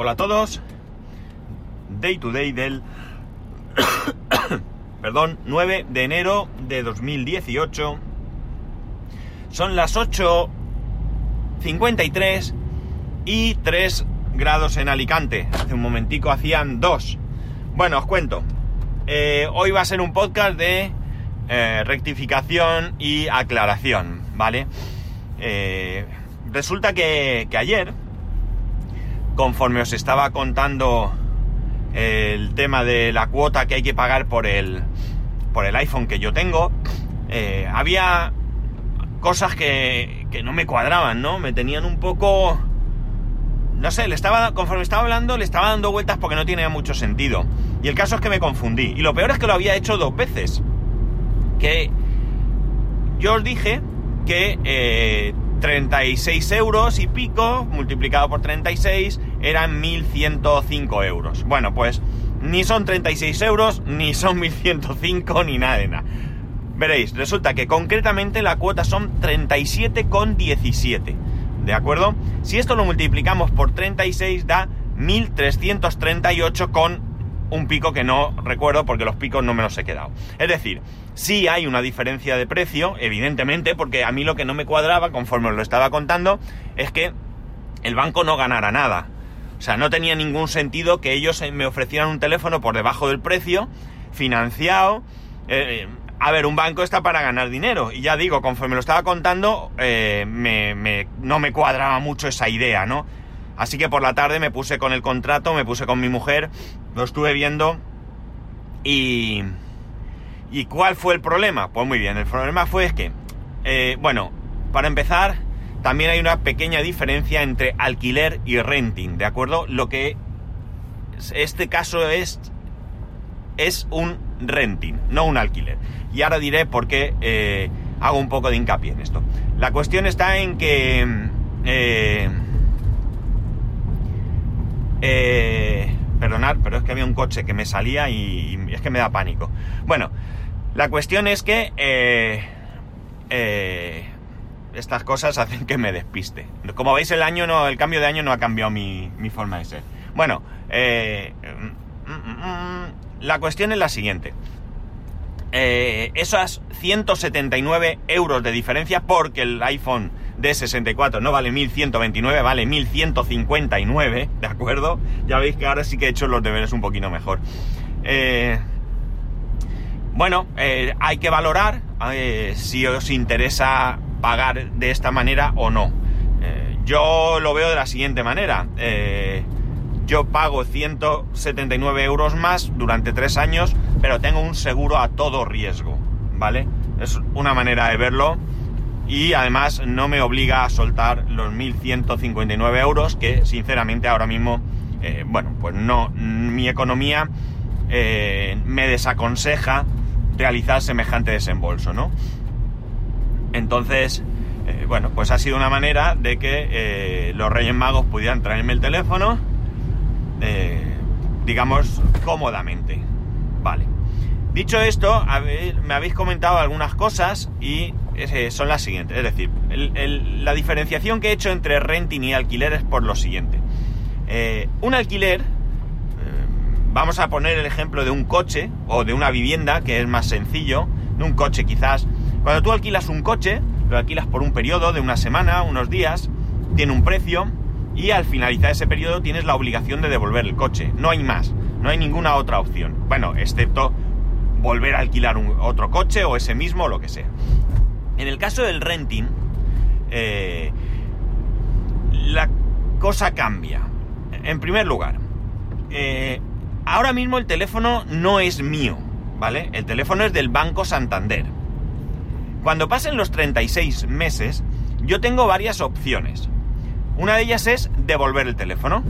Hola a todos. Day to day del perdón, 9 de enero de 2018. Son las 8.53 y 3 grados en Alicante. Hace un momentico hacían 2. Bueno, os cuento. Eh, hoy va a ser un podcast de eh, rectificación y aclaración, ¿vale? Eh, resulta que, que ayer conforme os estaba contando el tema de la cuota que hay que pagar por el, por el iPhone que yo tengo, eh, había cosas que, que no me cuadraban, ¿no? Me tenían un poco... No sé, le estaba, conforme estaba hablando, le estaba dando vueltas porque no tenía mucho sentido. Y el caso es que me confundí. Y lo peor es que lo había hecho dos veces. Que yo os dije que eh, 36 euros y pico multiplicado por 36 eran 1105 euros. Bueno, pues ni son 36 euros, ni son 1105, ni nada de nada. Veréis, resulta que concretamente la cuota son 37,17. ¿De acuerdo? Si esto lo multiplicamos por 36 da 1338 con un pico que no recuerdo porque los picos no me los he quedado. Es decir, sí hay una diferencia de precio, evidentemente, porque a mí lo que no me cuadraba, conforme os lo estaba contando, es que el banco no ganara nada. O sea, no tenía ningún sentido que ellos me ofrecieran un teléfono por debajo del precio, financiado. Eh, a ver, un banco está para ganar dinero. Y ya digo, conforme lo estaba contando, eh, me, no me cuadraba mucho esa idea, ¿no? Así que por la tarde me puse con el contrato, me puse con mi mujer, lo estuve viendo y... ¿Y cuál fue el problema? Pues muy bien, el problema fue es que, eh, bueno, para empezar, también hay una pequeña diferencia entre alquiler y renting, ¿de acuerdo? Lo que este caso es, es un renting, no un alquiler. Y ahora diré por qué eh, hago un poco de hincapié en esto. La cuestión está en que... Eh, eh, perdonad, pero es que había un coche que me salía y, y es que me da pánico. Bueno, la cuestión es que eh, eh, estas cosas hacen que me despiste. Como veis, el año no, el cambio de año no ha cambiado mi, mi forma de ser. Bueno, eh, mm, mm, mm, la cuestión es la siguiente. Eh, esas 179 euros de diferencia porque el iPhone de 64 no vale 1129, vale 1159, ¿de acuerdo? Ya veis que ahora sí que he hecho los deberes un poquito mejor. Eh, bueno, eh, hay que valorar si os interesa pagar de esta manera o no. Eh, yo lo veo de la siguiente manera. yo pago 179 euros más durante tres años, pero tengo un seguro a todo riesgo, ¿vale? Es una manera de verlo y además no me obliga a soltar los 1.159 euros que sinceramente ahora mismo, eh, bueno, pues no, mi economía eh, me desaconseja realizar semejante desembolso, ¿no? Entonces, eh, bueno, pues ha sido una manera de que los Reyes Magos pudieran traerme el teléfono, digamos, cómodamente. Vale. Dicho esto, me habéis comentado algunas cosas y son las siguientes. Es decir, la diferenciación que he hecho entre renting y alquiler es por lo siguiente. Eh, un alquiler, eh, vamos a poner el ejemplo de un coche o de una vivienda, que es más sencillo, de un coche quizás. Cuando tú alquilas un coche, lo alquilas por un periodo de una semana, unos días, tiene un precio y al finalizar ese periodo tienes la obligación de devolver el coche. No hay más, no hay ninguna otra opción. Bueno, excepto volver a alquilar un, otro coche o ese mismo o lo que sea. En el caso del renting, eh, la cosa cambia. En primer lugar, eh, ahora mismo el teléfono no es mío, ¿vale? El teléfono es del Banco Santander. Cuando pasen los 36 meses, yo tengo varias opciones. Una de ellas es devolver el teléfono.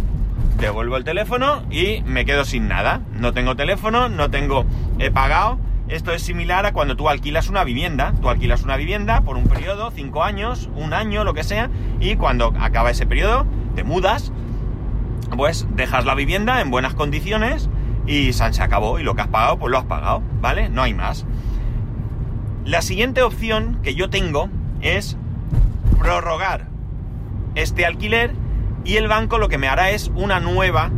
Devuelvo el teléfono y me quedo sin nada. No tengo teléfono, no tengo... He pagado, esto es similar a cuando tú alquilas una vivienda. Tú alquilas una vivienda por un periodo, cinco años, un año, lo que sea, y cuando acaba ese periodo, te mudas, pues dejas la vivienda en buenas condiciones y se acabó. Y lo que has pagado, pues lo has pagado, ¿vale? No hay más. La siguiente opción que yo tengo es prorrogar este alquiler y el banco lo que me hará es una nueva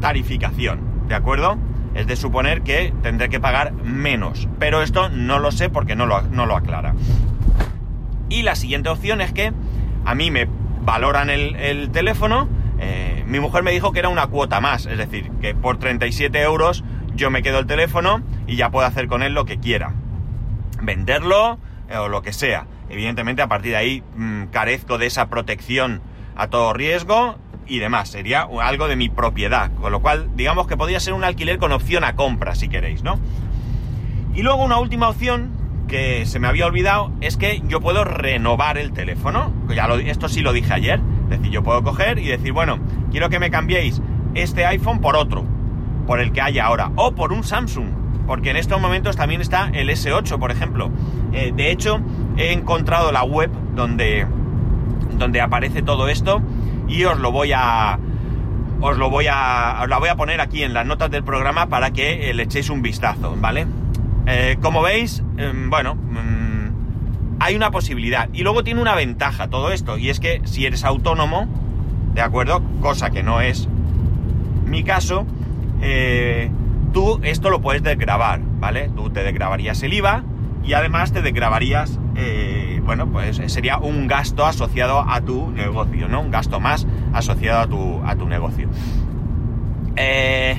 tarificación, ¿de acuerdo? Es de suponer que tendré que pagar menos, pero esto no lo sé porque no lo, no lo aclara. Y la siguiente opción es que a mí me valoran el, teléfono, eh, mi mujer me dijo que era una cuota más, es decir, que por 37 euros yo me quedo el teléfono y ya puedo hacer con él lo que quiera. Venderlo eh, o lo que sea. Evidentemente a partir de ahí mm, carezco de esa protección a todo riesgo y demás. Sería algo de mi propiedad. Con lo cual, digamos que podría ser un alquiler con opción a compra, si queréis, ¿no? Y luego una última opción que se me había olvidado es que yo puedo renovar el teléfono. Ya esto sí lo dije ayer. Es decir, yo puedo coger y decir, bueno, quiero que me cambiéis este iPhone por otro, por el que haya ahora, o por un Samsung, porque en estos momentos también está el S8, por ejemplo. Eh, de hecho, he encontrado la web donde, donde aparece todo esto y os lo voy a os lo voy a os la voy a poner aquí en las notas del programa para que le echéis un vistazo, ¿vale? Eh, como veis, em, bueno, mm, hay una posibilidad. Y luego tiene una ventaja todo esto, y es que si eres autónomo, ¿de acuerdo? Cosa que no es mi caso, eh, esto lo puedes desgrabar, ¿vale? Tú te desgrabarías el IVA y además te desgrabarías, eh, bueno, pues sería un gasto asociado a tu negocio, ¿no? Un gasto más asociado a tu, a tu negocio. Eh,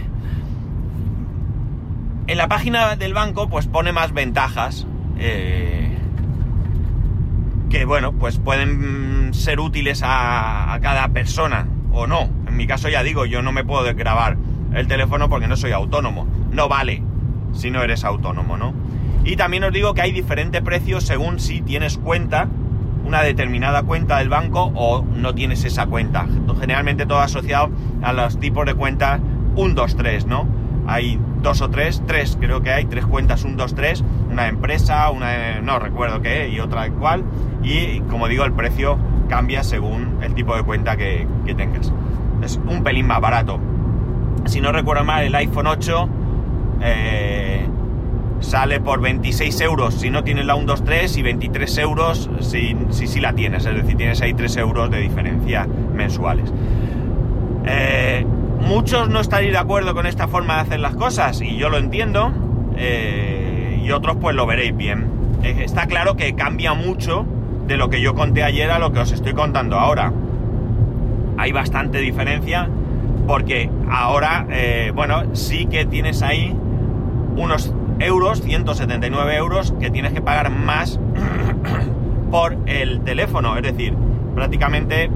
en la página del banco pues pone más ventajas eh, que bueno pues pueden ser útiles a, cada persona o no. En mi caso ya digo, yo no me puedo grabar el teléfono porque no soy autónomo. No vale si no eres autónomo, ¿no? Y también os digo que hay diferentes precios según si tienes cuenta, una determinada cuenta del banco o no tienes esa cuenta. Generalmente todo asociado a los tipos de cuenta 1, 2, 3, ¿no? hay dos o tres, tres creo que hay, tres cuentas, un, dos, tres, una empresa, una, no recuerdo qué, y otra cual, y como digo, el precio cambia según el tipo de cuenta que, tengas. Es un pelín más barato. Si no recuerdo mal, el iPhone 8 eh, sale por 26 euros si no tienes la 123 y 23 euros si, si, si la tienes, es decir, tienes ahí 3 euros de diferencia mensuales. Eh, muchos no estaréis de acuerdo con esta forma de hacer las cosas y yo lo entiendo eh, y otros pues lo veréis bien. Está claro que cambia mucho de lo que yo conté ayer a lo que os estoy contando ahora. Hay bastante diferencia porque ahora, bueno, sí que tienes ahí unos euros, 179 euros, que tienes que pagar más por el teléfono. Es decir, prácticamente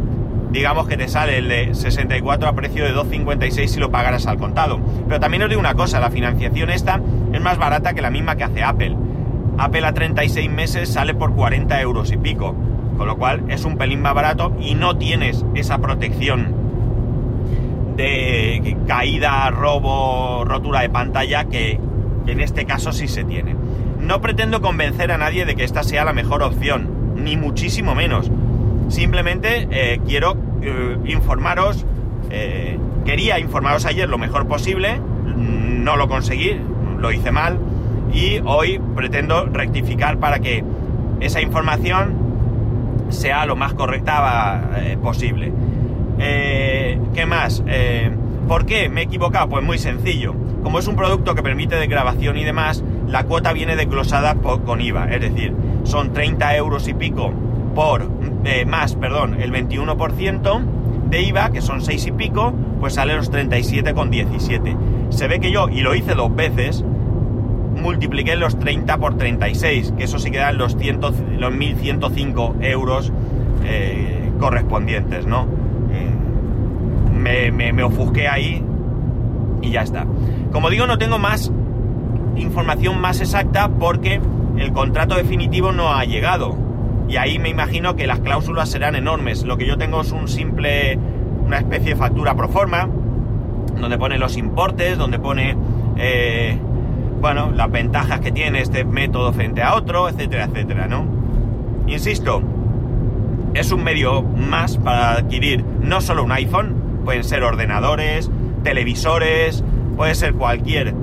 digamos que te sale el de 64 a precio de 2,56 si lo pagaras al contado. Pero también os digo una cosa, la financiación esta es más barata que la misma que hace Apple. Apple a 36 meses sale por 40 euros y pico, con lo cual es un pelín más barato y no tienes esa protección de caída, robo, rotura de pantalla que en este caso sí se tiene. No pretendo convencer a nadie de que esta sea la mejor opción, ni muchísimo menos. Simplemente eh, quiero eh, informaros, eh, quería informaros ayer lo mejor posible, no lo conseguí, lo hice mal y hoy pretendo rectificar para que esa información sea lo más correcta posible. ¿Qué más? ¿Por qué me he equivocado? Pues muy sencillo. Como es un producto que permite de grabación y demás, la cuota viene desglosada con IVA, es decir, son 30 euros y pico por más, perdón, el 21% de IVA, que son 6 y pico, pues sale los 37,17. Se ve que yo, y lo hice dos veces, multipliqué los 30 por 36, que eso sí quedan los, los 1.105 euros eh, correspondientes, ¿no? Eh, me, me ofusqué ahí y ya está. Como digo, no tengo más información más exacta porque el contrato definitivo no ha llegado y ahí me imagino que las cláusulas serán enormes. Lo que yo tengo es un simple, una especie factura pro forma, donde pone los importes, donde pone, eh, bueno, las ventajas que tiene este método frente a otro, etcétera, etcétera, ¿no? Insisto, es un medio más para adquirir no solo un iPhone, pueden ser ordenadores, televisores, puede ser cualquier,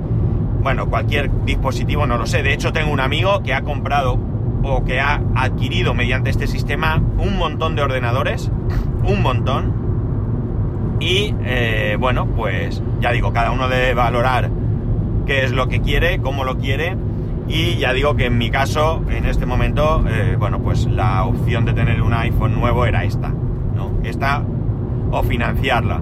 bueno, cualquier dispositivo, no lo sé. De hecho, tengo un amigo que ha comprado o que ha adquirido mediante este sistema un montón de ordenadores, un montón, Y eh, bueno, pues ya digo, cada uno debe valorar qué es lo que quiere, cómo lo quiere. Y ya digo que en mi caso, en este momento, eh, bueno, pues la opción de tener un iPhone nuevo era esta, ¿no? Esta o financiarla.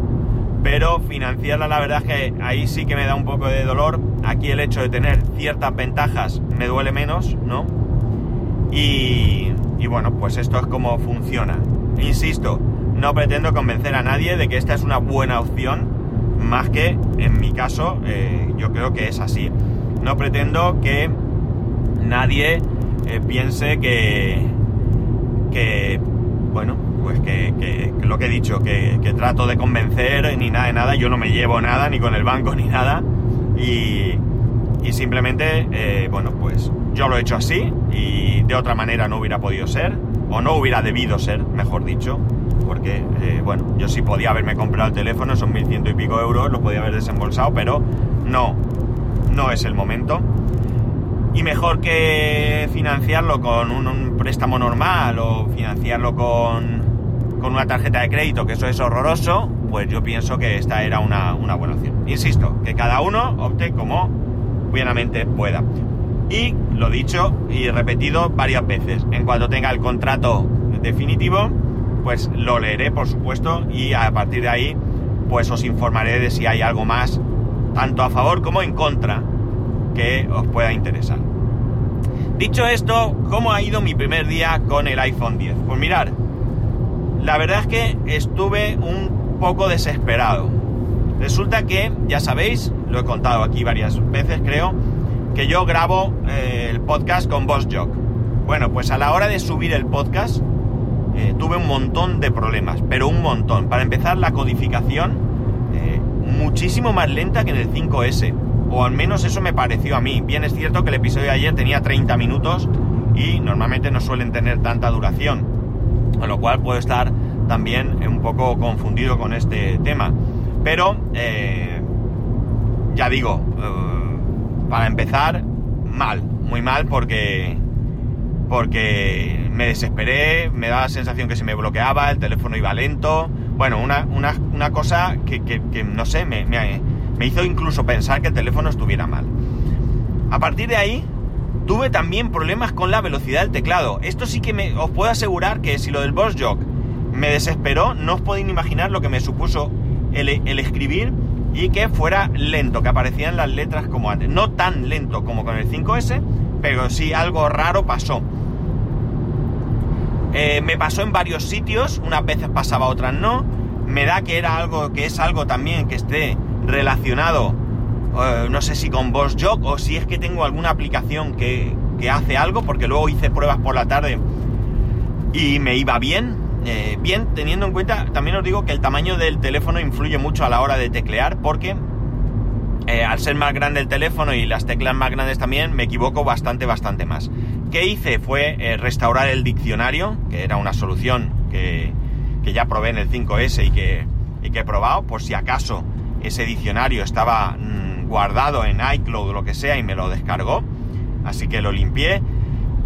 Pero financiarla la verdad es que ahí sí que me da un poco de dolor. Aquí el hecho de tener ciertas ventajas me duele menos, ¿no? Y, y bueno, pues esto es como funciona. Insisto, no pretendo convencer a nadie de que esta es una buena opción, más que en mi caso eh, yo creo que es así. No pretendo que nadie eh, piense que, que, bueno, pues que, lo que he dicho, que, trato de convencer ni nada de nada, yo no me llevo nada, ni con el banco ni nada, y, simplemente, eh, bueno, pues yo lo he hecho así y de otra manera no hubiera podido ser, o no hubiera debido ser, mejor dicho, porque, eh, bueno, yo sí podía haberme comprado el teléfono, son 1100 y pico euros, lo podía haber desembolsado, pero no, no es el momento. Y mejor que financiarlo con un préstamo normal o financiarlo con, con una tarjeta de crédito, que eso es horroroso, pues yo pienso que esta era una, una buena opción. Insisto, que cada uno opte como buenamente pueda. Y lo dicho y repetido varias veces, en cuanto tenga el contrato definitivo, pues lo leeré, por supuesto, y a partir de ahí, pues os informaré de si hay algo más, tanto a favor como en contra, que os pueda interesar. Dicho esto, ¿cómo ha ido mi primer día con el iPhone 10? Pues mirar, la verdad es que estuve un poco desesperado. Resulta que, ya sabéis, lo he contado aquí varias veces creo, que yo grabo eh, el podcast con VoxJog. Bueno, pues a la hora de subir el podcast eh, tuve un montón de problemas, pero un montón. Para empezar, la codificación eh, muchísimo más lenta que en el 5S, o al menos eso me pareció a mí. Bien es cierto que el episodio de ayer tenía 30 minutos y normalmente no suelen tener tanta duración, con lo cual puedo estar también un poco confundido con este tema. Pero, eh, ya digo, eh, para empezar, mal, muy mal porque porque me desesperé, me daba la sensación que se me bloqueaba, el teléfono iba lento. Bueno, una, una, una cosa que, que- no sé, me- me hizo incluso pensar que el teléfono estuviera mal. A partir de ahí, tuve también problemas con la velocidad del teclado. Esto sí que me, os puedo asegurar que si lo del Boss Jog me desesperó, no os podéis imaginar lo que me supuso el, el escribir y que fuera lento, que aparecían las letras como antes. No tan lento como con el 5S, pero sí algo raro pasó. Eh, me pasó en varios sitios, unas veces pasaba, otras no. Me da que era algo, que es algo también que esté relacionado, eh, no sé si con VoxJog o si es que tengo alguna aplicación que, que hace algo, porque luego hice pruebas por la tarde y me iba bien. Eh, bien, teniendo en cuenta, también os digo que el tamaño del teléfono influye mucho a la hora de teclear, porque eh, al ser más grande el teléfono y las teclas más grandes también, me equivoco bastante, bastante más. ¿Qué hice? Fue restaurar el diccionario, que era una solución que, que ya probé en el 5S y que, y que he probado, por si acaso ese diccionario estaba mm, guardado en iCloud o lo que sea y me lo descargó. Así que lo limpié.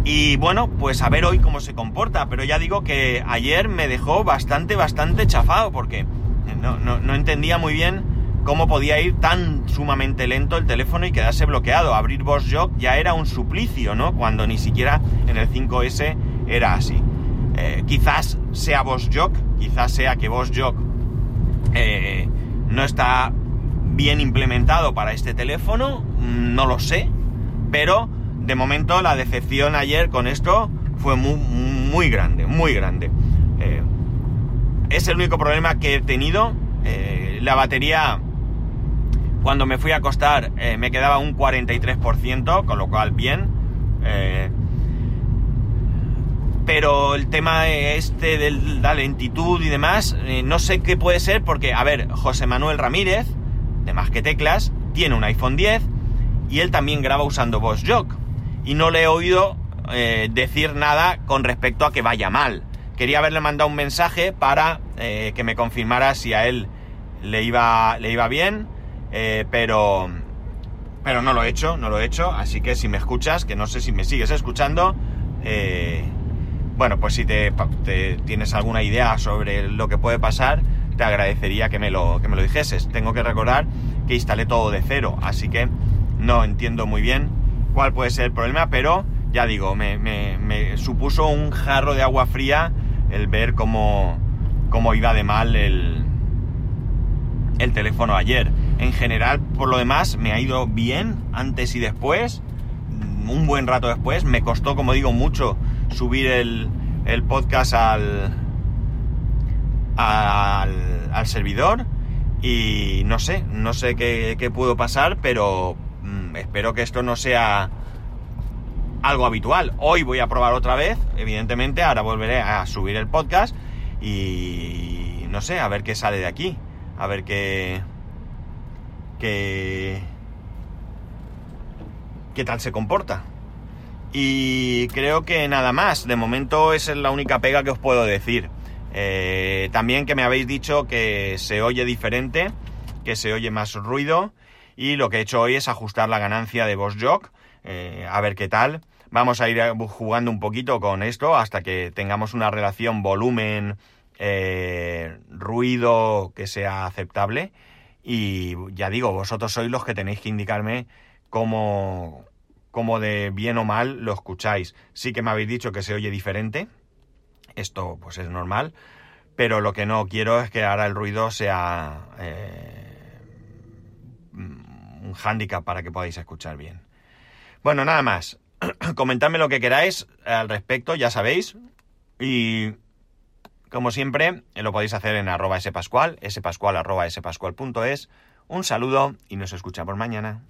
Y bueno, pues a ver hoy cómo se comporta. Pero ya digo que ayer me dejó bastante, bastante chafado porque no, no, no entendía muy bien cómo podía ir tan sumamente lento el teléfono y quedarse bloqueado. Abrir VoxJog ya era un suplicio, ¿no? Cuando ni siquiera en el 5S era así. Eh, quizás sea VoxJog, quizás sea que VoxJog eh, no está bien implementado para este teléfono, mm, no lo sé, pero de momento la decepción ayer con esto fue muy, muy grande, muy grande. Eh, es el único problema que he tenido. Eh, la batería, cuando me fui a acostar, eh, me quedaba un 43%, con lo cual bien. Pero el tema este de la lentitud y demás, no sé qué puede ser porque, a ver, José Manuel Ramírez, de Más que Teclas, tiene un iPhone 10 y él también graba usando VoxJog. Y no le he oído eh, decir nada con respecto a que vaya mal. Quería haberle mandado un mensaje para eh, que me confirmara si a él le iba, le iba bien, eh, pero, pero no lo he hecho, no lo he hecho. Así que si me escuchas, que no sé si me sigues escuchando, bueno, pues si te tienes alguna idea sobre lo que puede pasar, te agradecería que me lo, que me lo dijeses. Tengo que recordar que instalé todo de cero, así que no entiendo muy bien cuál puede ser el problema, pero ya digo, me, me, supuso un jarro de agua fría el ver cómo, cómo iba de mal el, el teléfono ayer. En general, por lo demás, me ha ido bien antes y después, un buen rato después. Me costó, como digo, mucho subir el, el podcast al, al, al, servidor y no sé, no sé qué, qué pudo pasar, pero mm, espero que esto no sea algo habitual. Hoy voy a probar otra vez, evidentemente, ahora volveré a subir el podcast y no sé, a ver qué sale de aquí, a ver qué... qué... qué tal se comporta. Y creo que nada más, de momento esa es la única pega que os puedo decir. Eh, también que me habéis dicho que se oye diferente, que se oye más ruido y lo que he hecho hoy es ajustar la ganancia de VoxJock, eh, a ver qué tal. Vamos a ir jugando un poquito con esto hasta que tengamos una relación volumen eh, ruido que sea aceptable y ya digo, vosotros sois los que tenéis que indicarme cómo, cómo de bien o mal lo escucháis. Sí que me habéis dicho que se oye diferente, esto pues es normal, pero lo que no quiero es que ahora el ruido sea eh, un hándicap para que podáis escuchar bien. Bueno, nada más. Comentadme lo que queráis al respecto, ya sabéis. Y como siempre, lo podéis hacer en arroba spascual, spascual arroba spascual.es. Un saludo y nos escuchamos mañana.